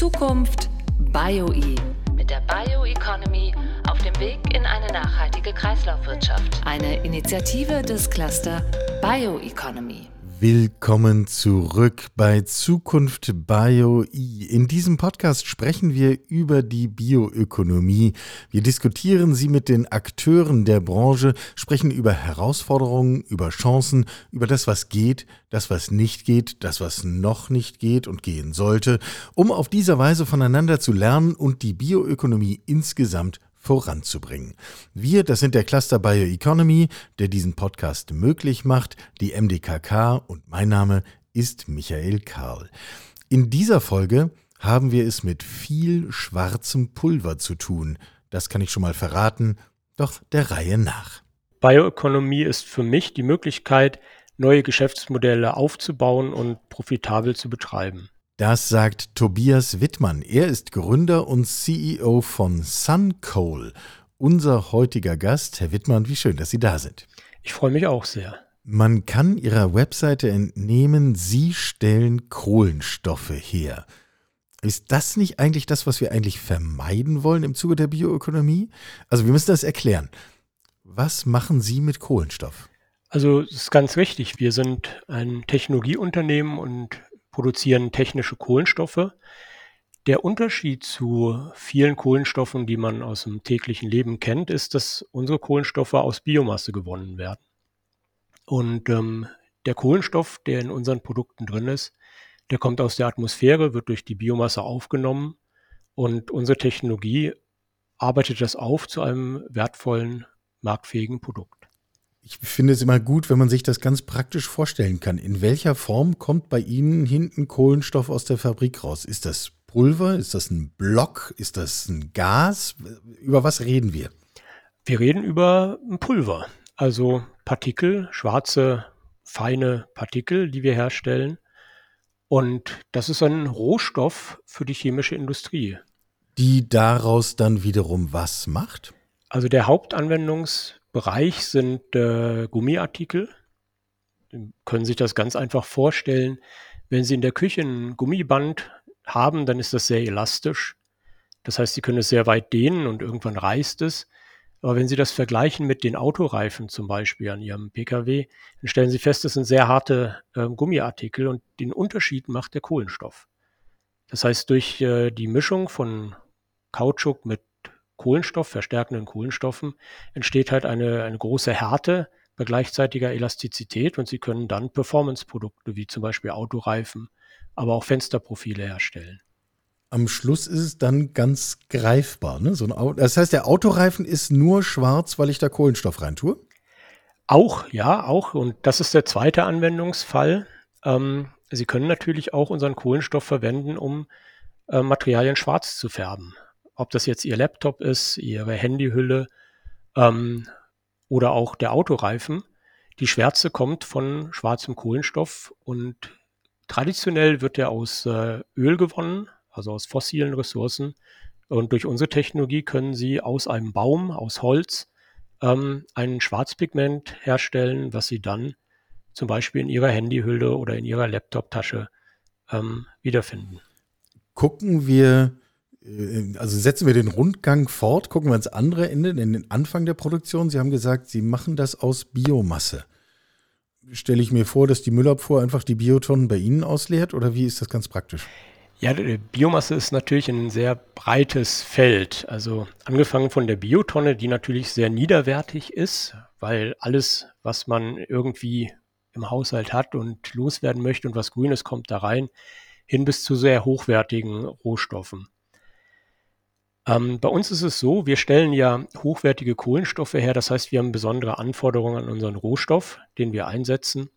Zukunft BioE mit der Bioeconomy auf dem Weg in eine nachhaltige Kreislaufwirtschaft. Eine Initiative des Cluster Bioeconomy. Willkommen zurück bei Zukunft Bio I. In diesem Podcast sprechen wir über die Bioökonomie. Wir diskutieren sie mit den Akteuren der Branche, sprechen über Herausforderungen, über Chancen, über das, was geht, das, was nicht geht, das, was noch nicht geht und gehen sollte, um auf dieser Weise voneinander zu lernen und die Bioökonomie insgesamt voranzubringen. Wir, das sind der Cluster Bioeconomy, der diesen Podcast möglich macht, die MDKK und mein Name ist Michael Karl. In dieser Folge haben wir es mit viel schwarzem Pulver zu tun. Das kann ich schon mal verraten, doch der Reihe nach. Bioökonomie ist für mich die Möglichkeit, neue Geschäftsmodelle aufzubauen und profitabel zu betreiben. Das sagt Tobias Wittmann. Er ist Gründer und CEO von Suncoal. Unser heutiger Gast, Herr Wittmann, wie schön, dass Sie da sind. Ich freue mich auch sehr. Man kann Ihrer Webseite entnehmen, Sie stellen Kohlenstoffe her. Ist das nicht eigentlich das, was wir eigentlich vermeiden wollen im Zuge der Bioökonomie? Also wir müssen das erklären. Was machen Sie mit Kohlenstoff? Also es ist ganz richtig. Wir sind ein Technologieunternehmen und produzieren technische Kohlenstoffe. Der Unterschied zu vielen Kohlenstoffen, die man aus dem täglichen Leben kennt, ist, dass unsere Kohlenstoffe aus Biomasse gewonnen werden. Und ähm, der Kohlenstoff, der in unseren Produkten drin ist, der kommt aus der Atmosphäre, wird durch die Biomasse aufgenommen und unsere Technologie arbeitet das auf zu einem wertvollen, marktfähigen Produkt ich finde es immer gut, wenn man sich das ganz praktisch vorstellen kann. In welcher Form kommt bei Ihnen hinten Kohlenstoff aus der Fabrik raus? Ist das Pulver? Ist das ein Block? Ist das ein Gas? Über was reden wir? Wir reden über ein Pulver, also Partikel, schwarze, feine Partikel, die wir herstellen. Und das ist ein Rohstoff für die chemische Industrie. Die daraus dann wiederum was macht? Also der Hauptanwendungs Bereich sind äh, Gummiartikel. Sie können sich das ganz einfach vorstellen. Wenn Sie in der Küche ein Gummiband haben, dann ist das sehr elastisch. Das heißt, Sie können es sehr weit dehnen und irgendwann reißt es. Aber wenn Sie das vergleichen mit den Autoreifen zum Beispiel an Ihrem Pkw, dann stellen Sie fest, das sind sehr harte äh, Gummiartikel und den Unterschied macht der Kohlenstoff. Das heißt, durch äh, die Mischung von Kautschuk mit Kohlenstoff, verstärkenden Kohlenstoffen, entsteht halt eine, eine große Härte bei gleichzeitiger Elastizität und Sie können dann Performance-Produkte wie zum Beispiel Autoreifen, aber auch Fensterprofile herstellen. Am Schluss ist es dann ganz greifbar. Ne? So ein Auto, das heißt, der Autoreifen ist nur schwarz, weil ich da Kohlenstoff rein tue? Auch, ja, auch. Und das ist der zweite Anwendungsfall. Ähm, Sie können natürlich auch unseren Kohlenstoff verwenden, um äh, Materialien schwarz zu färben ob das jetzt Ihr Laptop ist, Ihre Handyhülle ähm, oder auch der Autoreifen. Die Schwärze kommt von schwarzem Kohlenstoff und traditionell wird er aus äh, Öl gewonnen, also aus fossilen Ressourcen. Und durch unsere Technologie können Sie aus einem Baum, aus Holz, ähm, ein Schwarzpigment herstellen, was Sie dann zum Beispiel in Ihrer Handyhülle oder in Ihrer Laptoptasche ähm, wiederfinden. Gucken wir also setzen wir den Rundgang fort, gucken wir ans andere Ende, in den Anfang der Produktion. Sie haben gesagt, Sie machen das aus Biomasse. Stelle ich mir vor, dass die Müllabfuhr einfach die Biotonnen bei Ihnen ausleert oder wie ist das ganz praktisch? Ja, Biomasse ist natürlich ein sehr breites Feld. Also angefangen von der Biotonne, die natürlich sehr niederwertig ist, weil alles, was man irgendwie im Haushalt hat und loswerden möchte und was Grünes kommt da rein, hin bis zu sehr hochwertigen Rohstoffen. Ähm, bei uns ist es so, wir stellen ja hochwertige Kohlenstoffe her. Das heißt, wir haben besondere Anforderungen an unseren Rohstoff, den wir einsetzen.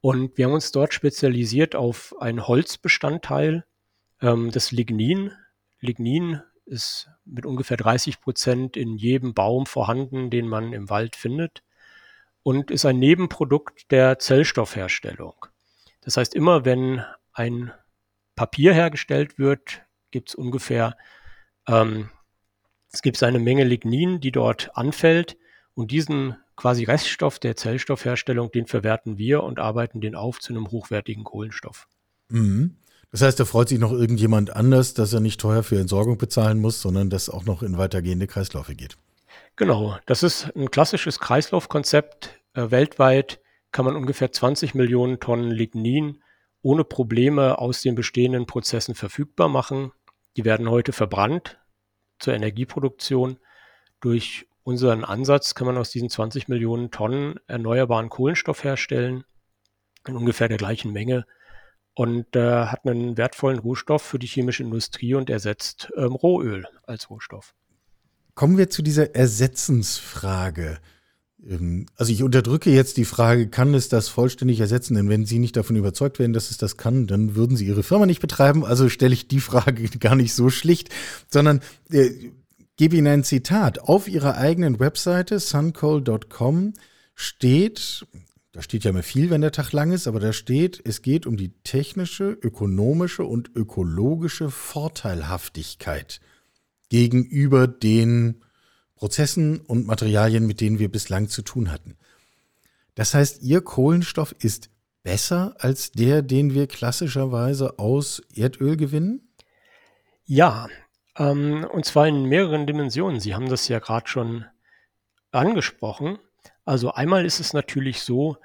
Und wir haben uns dort spezialisiert auf einen Holzbestandteil, ähm, das Lignin. Lignin ist mit ungefähr 30 Prozent in jedem Baum vorhanden, den man im Wald findet und ist ein Nebenprodukt der Zellstoffherstellung. Das heißt, immer wenn ein Papier hergestellt wird, gibt es ungefähr ähm, es gibt eine Menge Lignin, die dort anfällt und diesen quasi Reststoff der Zellstoffherstellung, den verwerten wir und arbeiten den auf zu einem hochwertigen Kohlenstoff. Mhm. Das heißt, da freut sich noch irgendjemand anders, dass er nicht teuer für Entsorgung bezahlen muss, sondern dass auch noch in weitergehende Kreisläufe geht. Genau, das ist ein klassisches Kreislaufkonzept. Äh, weltweit kann man ungefähr 20 Millionen Tonnen Lignin ohne Probleme aus den bestehenden Prozessen verfügbar machen. Die werden heute verbrannt zur Energieproduktion. Durch unseren Ansatz kann man aus diesen 20 Millionen Tonnen erneuerbaren Kohlenstoff herstellen in ungefähr der gleichen Menge und äh, hat einen wertvollen Rohstoff für die chemische Industrie und ersetzt ähm, Rohöl als Rohstoff. Kommen wir zu dieser Ersetzensfrage. Ähm, also ich unterdrücke jetzt die Frage, kann es das vollständig ersetzen? Denn wenn Sie nicht davon überzeugt wären, dass es das kann, dann würden Sie Ihre Firma nicht betreiben. Also stelle ich die Frage gar nicht so schlicht, sondern äh, gebe Ihnen ein Zitat. Auf Ihrer eigenen Webseite suncoal.com steht, da steht ja immer viel, wenn der Tag lang ist, aber da steht, es geht um die technische, ökonomische und ökologische Vorteilhaftigkeit gegenüber den Prozessen und Materialien, mit denen wir bislang zu tun hatten. Das heißt, Ihr Kohlenstoff ist besser als der, den wir klassischerweise aus Erdöl gewinnen? Ja, ähm, und zwar in mehreren Dimensionen. Sie haben das ja gerade schon angesprochen. Also einmal ist es natürlich so,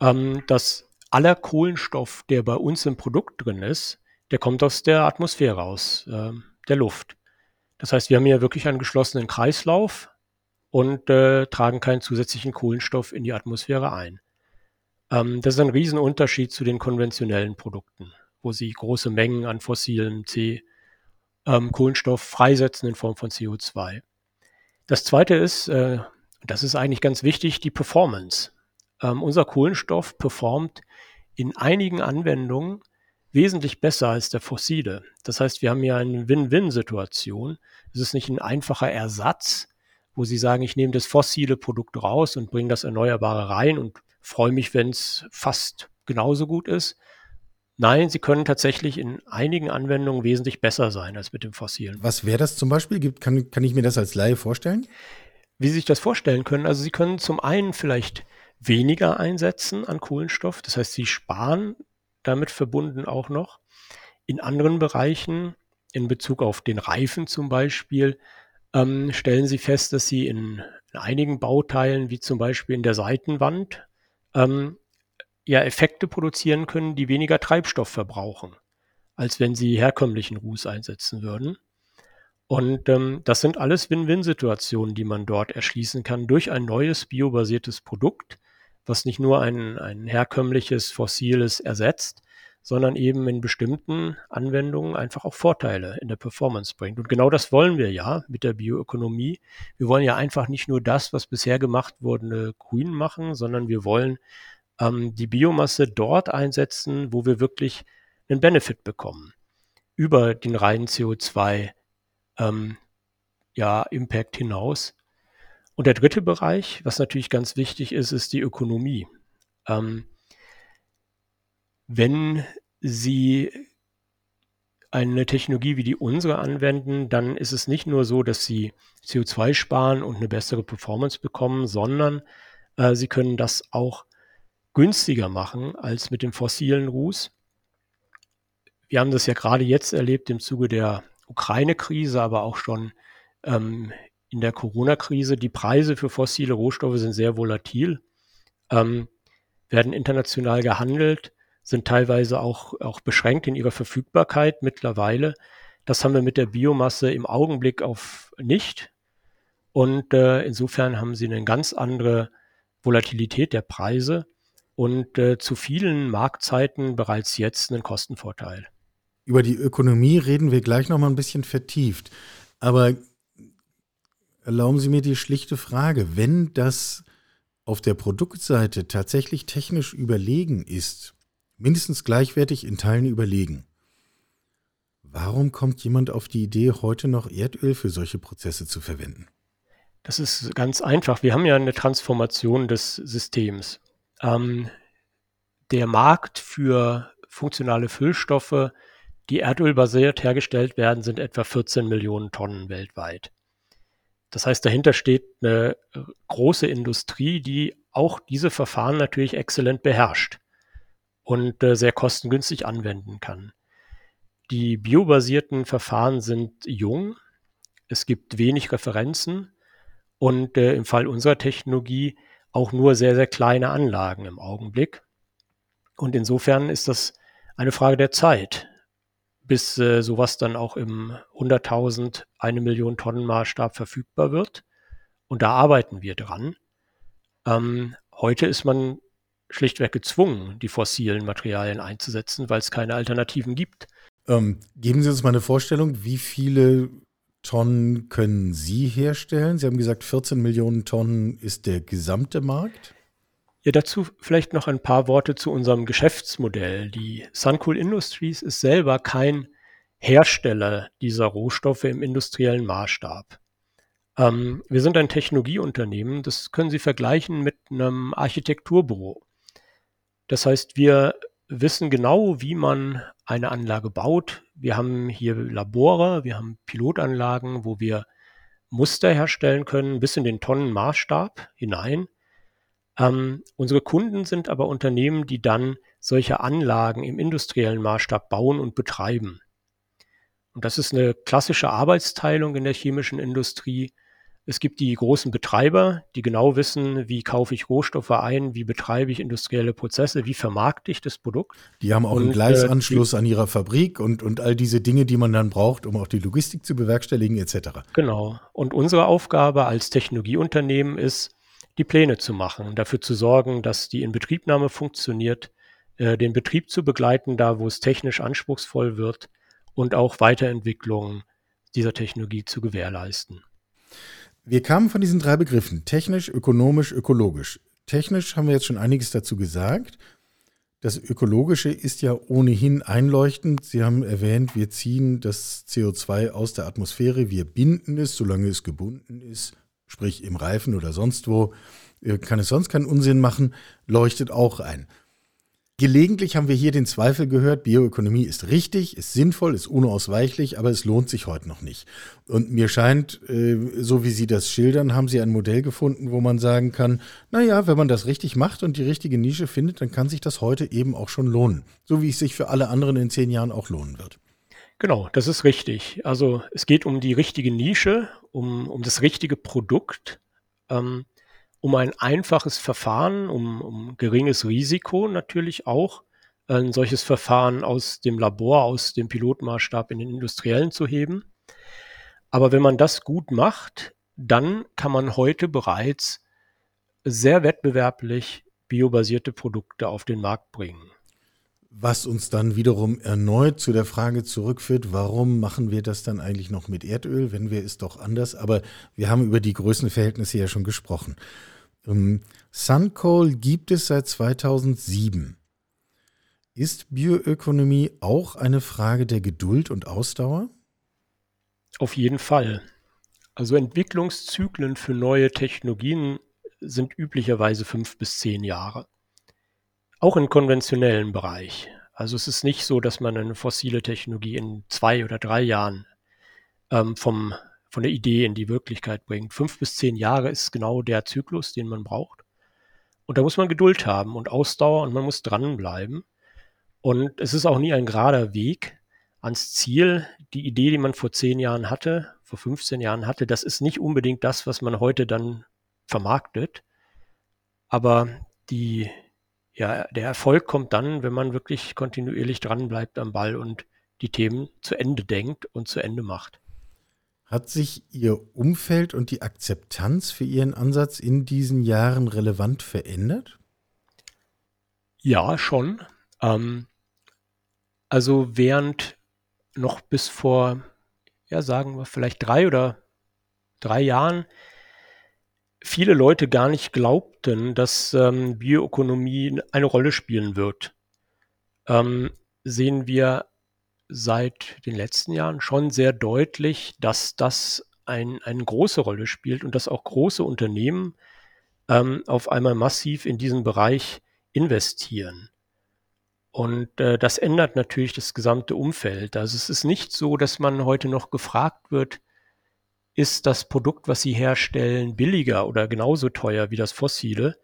ähm, dass aller Kohlenstoff, der bei uns im Produkt drin ist, der kommt aus der Atmosphäre, aus äh, der Luft. Das heißt, wir haben hier wirklich einen geschlossenen Kreislauf und äh, tragen keinen zusätzlichen Kohlenstoff in die Atmosphäre ein. Ähm, das ist ein Riesenunterschied zu den konventionellen Produkten, wo sie große Mengen an fossilen C ähm, Kohlenstoff freisetzen in Form von CO2. Das zweite ist, äh, das ist eigentlich ganz wichtig, die Performance. Ähm, unser Kohlenstoff performt in einigen Anwendungen wesentlich besser als der fossile. Das heißt, wir haben hier eine Win-Win-Situation. Es ist nicht ein einfacher Ersatz, wo Sie sagen, ich nehme das fossile Produkt raus und bringe das Erneuerbare rein und freue mich, wenn es fast genauso gut ist. Nein, sie können tatsächlich in einigen Anwendungen wesentlich besser sein als mit dem fossilen. Was wäre das zum Beispiel? Kann, kann ich mir das als Laie vorstellen? Wie Sie sich das vorstellen können, also Sie können zum einen vielleicht weniger einsetzen an Kohlenstoff, das heißt, Sie sparen damit verbunden auch noch. In anderen Bereichen, in Bezug auf den Reifen zum Beispiel, ähm, stellen Sie fest, dass Sie in, in, einigen Bauteilen, wie zum Beispiel in der Seitenwand, ähm, ja Effekte produzieren können, die weniger Treibstoff verbrauchen, als wenn Sie herkömmlichen Ruß einsetzen würden. Und ähm, das sind alles Win-Win-Situationen, die man dort erschließen kann durch ein neues biobasiertes Produkt, was nicht nur ein, ein herkömmliches fossiles ersetzt, sondern eben in bestimmten Anwendungen einfach auch Vorteile in der Performance bringt. Und genau das wollen wir ja mit der Bioökonomie. Wir wollen ja einfach nicht nur das, was bisher gemacht wurde, grün machen, sondern wir wollen ähm, die Biomasse dort einsetzen, wo wir wirklich einen Benefit bekommen. Über den reinen CO2 ähm, ja, Impact hinaus. Und der dritte Bereich, was natürlich ganz wichtig ist, ist die Ökonomie. Ähm, wenn Sie eine Technologie wie die unsere anwenden, dann ist es nicht nur so, dass Sie CO2 sparen und eine bessere Performance bekommen, sondern äh, Sie können das auch günstiger machen als mit dem fossilen Ruß. Wir haben das ja gerade jetzt erlebt im Zuge der Ukraine-Krise, aber auch schon ähm, in der Corona-Krise. Die Preise für fossile Rohstoffe sind sehr volatil, ähm, werden international gehandelt, sind teilweise auch, auch beschränkt in ihrer Verfügbarkeit mittlerweile. Das haben wir mit der Biomasse im Augenblick auf nicht. Und äh, insofern haben sie eine ganz andere Volatilität der Preise und äh, zu vielen Marktzeiten bereits jetzt einen Kostenvorteil. Über die Ökonomie reden wir gleich noch mal ein bisschen vertieft. Aber erlauben Sie mir die schlichte Frage, wenn das auf der Produktseite tatsächlich technisch überlegen ist, mindestens gleichwertig in Teilen überlegen, warum kommt jemand auf die Idee, heute noch Erdöl für solche Prozesse zu verwenden? Das ist ganz einfach. Wir haben ja eine Transformation des Systems. Ähm, der Markt für funktionale Füllstoffe, die erdölbasiert hergestellt werden, sind etwa 14 Millionen Tonnen weltweit. Das heißt, dahinter steht eine große Industrie, die auch diese Verfahren natürlich exzellent beherrscht und äh, sehr kostengünstig anwenden kann. Die biobasierten Verfahren sind jung. Es gibt wenig Referenzen und äh, im Fall unserer Technologie auch nur sehr, sehr kleine Anlagen im Augenblick. Und insofern ist das eine Frage der Zeit, bis äh, sowas dann auch im 100.000, eine Million Tonnen Maßstab verfügbar wird. Und da arbeiten wir dran. Ähm, heute ist man schlichtweg gezwungen, die fossilen Materialien einzusetzen, weil es keine Alternativen gibt. Ähm, geben Sie uns mal eine Vorstellung, wie viele Tonnen können Sie herstellen? Sie haben gesagt, 14 Millionen Tonnen ist der gesamte Markt. Ja, dazu vielleicht noch ein paar Worte zu unserem Geschäftsmodell. Die Suncool Industries ist selber kein Hersteller dieser Rohstoffe im industriellen Maßstab. Ähm, wir sind ein Technologieunternehmen, das können Sie vergleichen mit einem Architekturbüro. Das heißt, wir wissen genau, wie man eine Anlage baut. Wir haben hier Labore, wir haben Pilotanlagen, wo wir Muster herstellen können, bis in den Tonnenmaßstab hinein. Ähm, unsere Kunden sind aber Unternehmen, die dann solche Anlagen im industriellen Maßstab bauen und betreiben. Und das ist eine klassische Arbeitsteilung in der chemischen Industrie. Es gibt die großen Betreiber, die genau wissen, wie kaufe ich Rohstoffe ein, wie betreibe ich industrielle Prozesse, wie vermarkte ich das Produkt. Die haben auch und, einen Gleisanschluss äh, die, an ihrer Fabrik und, und all diese Dinge, die man dann braucht, um auch die Logistik zu bewerkstelligen etc. Genau. Und unsere Aufgabe als Technologieunternehmen ist, die Pläne zu machen, dafür zu sorgen, dass die Inbetriebnahme funktioniert, äh, den Betrieb zu begleiten, da wo es technisch anspruchsvoll wird und auch Weiterentwicklungen dieser Technologie zu gewährleisten. Wir kamen von diesen drei Begriffen, technisch, ökonomisch, ökologisch. Technisch haben wir jetzt schon einiges dazu gesagt. Das Ökologische ist ja ohnehin einleuchtend. Sie haben erwähnt, wir ziehen das CO2 aus der Atmosphäre, wir binden es, solange es gebunden ist, sprich im Reifen oder sonst wo, äh, kann es sonst keinen Unsinn machen, leuchtet auch ein. Gelegentlich haben wir hier den Zweifel gehört, Bioökonomie ist richtig, ist sinnvoll, ist unausweichlich, aber es lohnt sich heute noch nicht. Und mir scheint, äh, so wie Sie das schildern, haben Sie ein Modell gefunden, wo man sagen kann, naja, wenn man das richtig macht und die richtige Nische findet, dann kann sich das heute eben auch schon lohnen. So wie es sich für alle anderen in zehn Jahren auch lohnen wird. Genau, das ist richtig. Also es geht um die richtige Nische, um, um das richtige Produkt. Ähm, um ein einfaches Verfahren, um, um geringes Risiko natürlich auch, ein solches Verfahren aus dem Labor, aus dem Pilotmaßstab in den industriellen zu heben. Aber wenn man das gut macht, dann kann man heute bereits sehr wettbewerblich biobasierte Produkte auf den Markt bringen. Was uns dann wiederum erneut zu der Frage zurückführt, warum machen wir das dann eigentlich noch mit Erdöl, wenn wir es doch anders, aber wir haben über die Größenverhältnisse ja schon gesprochen. Ähm, Suncoal gibt es seit 2007. Ist Bioökonomie auch eine Frage der Geduld und Ausdauer? Auf jeden Fall. Also Entwicklungszyklen für neue Technologien sind üblicherweise fünf bis zehn Jahre. Auch im konventionellen Bereich. Also es ist nicht so, dass man eine fossile Technologie in zwei oder drei Jahren ähm, vom von der Idee in die Wirklichkeit bringt. Fünf bis zehn Jahre ist genau der Zyklus, den man braucht. Und da muss man Geduld haben und Ausdauer und man muss dranbleiben. Und es ist auch nie ein gerader Weg ans Ziel. Die Idee, die man vor zehn Jahren hatte, vor 15 Jahren hatte, das ist nicht unbedingt das, was man heute dann vermarktet. Aber die, ja, der Erfolg kommt dann, wenn man wirklich kontinuierlich dranbleibt am Ball und die Themen zu Ende denkt und zu Ende macht. Hat sich Ihr Umfeld und die Akzeptanz für Ihren Ansatz in diesen Jahren relevant verändert? Ja, schon. Ähm, also während noch bis vor, ja, sagen wir vielleicht drei oder drei Jahren viele Leute gar nicht glaubten, dass ähm, Bioökonomie eine Rolle spielen wird, ähm, sehen wir seit den letzten Jahren schon sehr deutlich, dass das ein, eine große Rolle spielt und dass auch große Unternehmen ähm, auf einmal massiv in diesen Bereich investieren. Und äh, das ändert natürlich das gesamte Umfeld. Also es ist nicht so, dass man heute noch gefragt wird, ist das Produkt, was sie herstellen, billiger oder genauso teuer wie das fossile,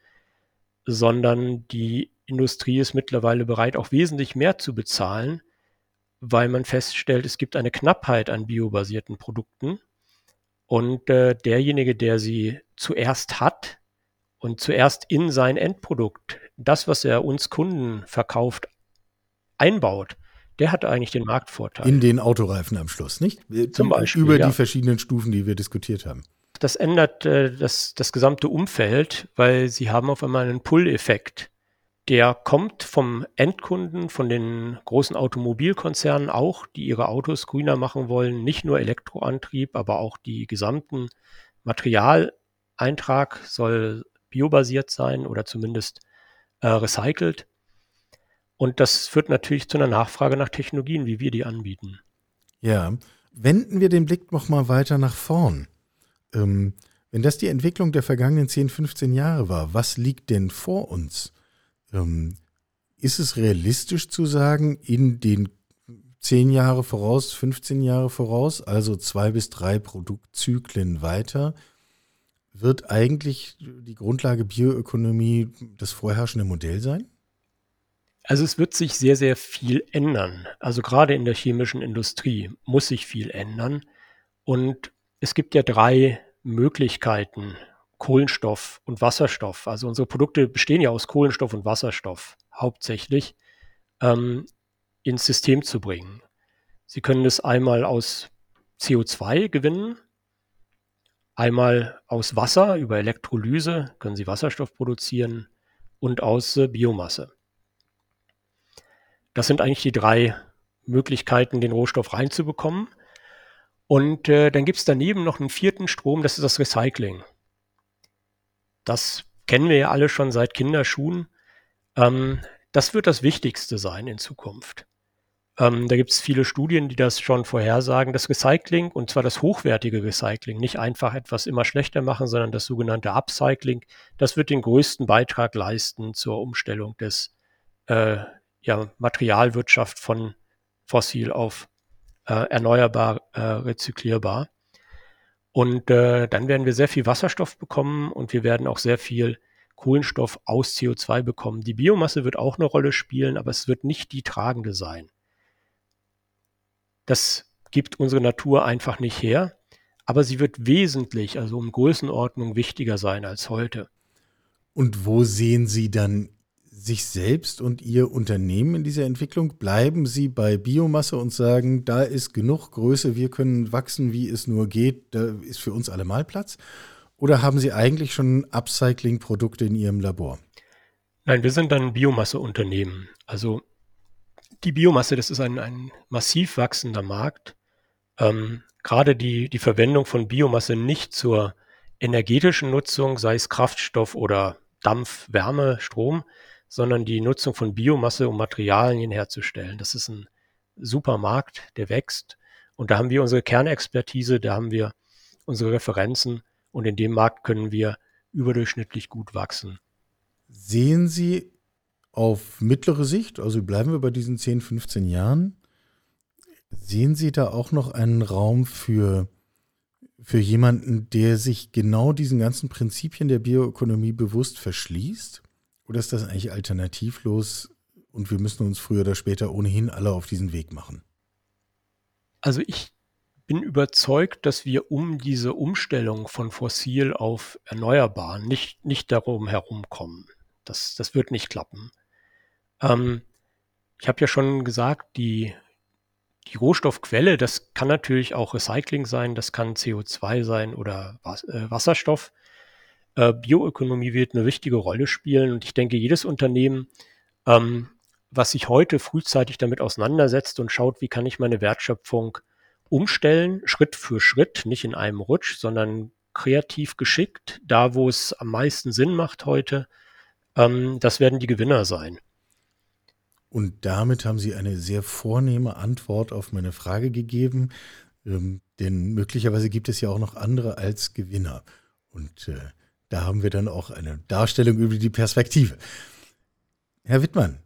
sondern die Industrie ist mittlerweile bereit, auch wesentlich mehr zu bezahlen, weil man feststellt, es gibt eine Knappheit an biobasierten Produkten. Und äh, derjenige, der sie zuerst hat und zuerst in sein Endprodukt, das, was er uns Kunden verkauft, einbaut, der hat eigentlich den Marktvorteil. In den Autoreifen am Schluss, nicht? Zum Beispiel. Über ja. die verschiedenen Stufen, die wir diskutiert haben. Das ändert äh, das, das gesamte Umfeld, weil sie haben auf einmal einen Pull-Effekt. Der kommt vom Endkunden, von den großen Automobilkonzernen auch, die ihre Autos grüner machen wollen. Nicht nur Elektroantrieb, aber auch die gesamten Materialeintrag soll biobasiert sein oder zumindest äh, recycelt. Und das führt natürlich zu einer Nachfrage nach Technologien, wie wir die anbieten. Ja, wenden wir den Blick noch mal weiter nach vorn. Ähm, wenn das die Entwicklung der vergangenen 10, 15 Jahre war, was liegt denn vor uns? Ähm, ist es realistisch zu sagen, in den 10 Jahre voraus, 15 Jahre voraus, also zwei bis drei Produktzyklen weiter, wird eigentlich die Grundlage Bioökonomie das vorherrschende Modell sein? Also es wird sich sehr, sehr viel ändern. Also gerade in der chemischen Industrie muss sich viel ändern. Und es gibt ja drei Möglichkeiten, Kohlenstoff und Wasserstoff. Also unsere Produkte bestehen ja aus Kohlenstoff und Wasserstoff hauptsächlich, ähm, ins System zu bringen. Sie können es einmal aus CO2 gewinnen, einmal aus Wasser über Elektrolyse können Sie Wasserstoff produzieren und aus äh, Biomasse. Das sind eigentlich die drei Möglichkeiten, den Rohstoff reinzubekommen. Und äh, dann gibt es daneben noch einen vierten Strom, das ist das Recycling. Das kennen wir ja alle schon seit Kinderschuhen. Ähm, das wird das Wichtigste sein in Zukunft. Ähm, da gibt es viele Studien, die das schon vorhersagen. Das Recycling, und zwar das hochwertige Recycling, nicht einfach etwas immer schlechter machen, sondern das sogenannte Upcycling, das wird den größten Beitrag leisten zur Umstellung des äh, ja, Materialwirtschaft von fossil auf äh, erneuerbar, äh, rezyklierbar. Und äh, dann werden wir sehr viel Wasserstoff bekommen und wir werden auch sehr viel Kohlenstoff aus CO2 bekommen. Die Biomasse wird auch eine Rolle spielen, aber es wird nicht die tragende sein. Das gibt unsere Natur einfach nicht her, aber sie wird wesentlich, also um Größenordnung wichtiger sein als heute. Und wo sehen Sie dann sich selbst und Ihr Unternehmen in dieser Entwicklung? Bleiben Sie bei Biomasse und sagen, da ist genug Größe, wir können wachsen, wie es nur geht, da ist für uns allemal Platz? Oder haben Sie eigentlich schon Upcycling-Produkte in Ihrem Labor? Nein, wir sind ein Biomasseunternehmen. Also die Biomasse, das ist ein, ein massiv wachsender Markt. Ähm, gerade die, die Verwendung von Biomasse nicht zur energetischen Nutzung, sei es Kraftstoff oder Dampf, Wärme, Strom, sondern die Nutzung von Biomasse, um Materialien herzustellen. Das ist ein super Markt, der wächst. Und da haben wir unsere Kernexpertise, da haben wir unsere Referenzen und in dem Markt können wir überdurchschnittlich gut wachsen. Sehen Sie auf mittlere Sicht, also bleiben wir bei diesen 10, 15 Jahren, sehen Sie da auch noch einen Raum für, für jemanden, der sich genau diesen ganzen Prinzipien der Bioökonomie bewusst verschließt? Oder ist das eigentlich alternativlos und wir müssen uns früher oder später ohnehin alle auf diesen Weg machen? Also ich bin überzeugt, dass wir um diese Umstellung von fossil auf erneuerbar nicht, nicht darum herumkommen. Das, das wird nicht klappen. Ähm, ich habe ja schon gesagt, die, die Rohstoffquelle, das kann natürlich auch Recycling sein, das kann CO2 sein oder Was, äh, Wasserstoff. Äh, Bioökonomie wird eine wichtige Rolle spielen und ich denke, jedes Unternehmen, ähm, was sich heute frühzeitig damit auseinandersetzt und schaut, wie kann ich meine Wertschöpfung umstellen, Schritt für Schritt, nicht in einem Rutsch, sondern kreativ geschickt, da wo es am meisten Sinn macht heute, ähm, das werden die Gewinner sein. Und damit haben Sie eine sehr vornehme Antwort auf meine Frage gegeben, ähm, denn möglicherweise gibt es ja auch noch andere als Gewinner. Und äh, da haben wir dann auch eine Darstellung über die Perspektive. Herr Wittmann,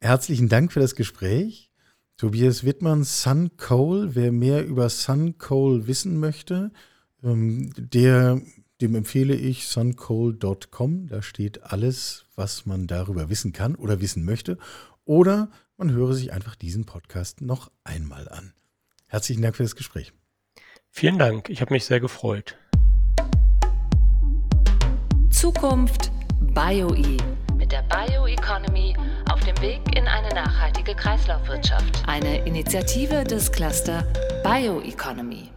herzlichen Dank für das Gespräch. Tobias Wittmann, Sun Coal. Wer mehr über Sun Coal wissen möchte, ähm, der, dem empfehle ich suncoal.com. Da steht alles, was man darüber wissen kann oder wissen möchte. Oder man höre sich einfach diesen Podcast noch einmal an. Herzlichen Dank für das Gespräch. Vielen Dank, ich habe mich sehr gefreut. Zukunft BioE mit der Bioeconomy auf dem Weg in eine nachhaltige Kreislaufwirtschaft. Eine Initiative des Cluster Bioeconomy.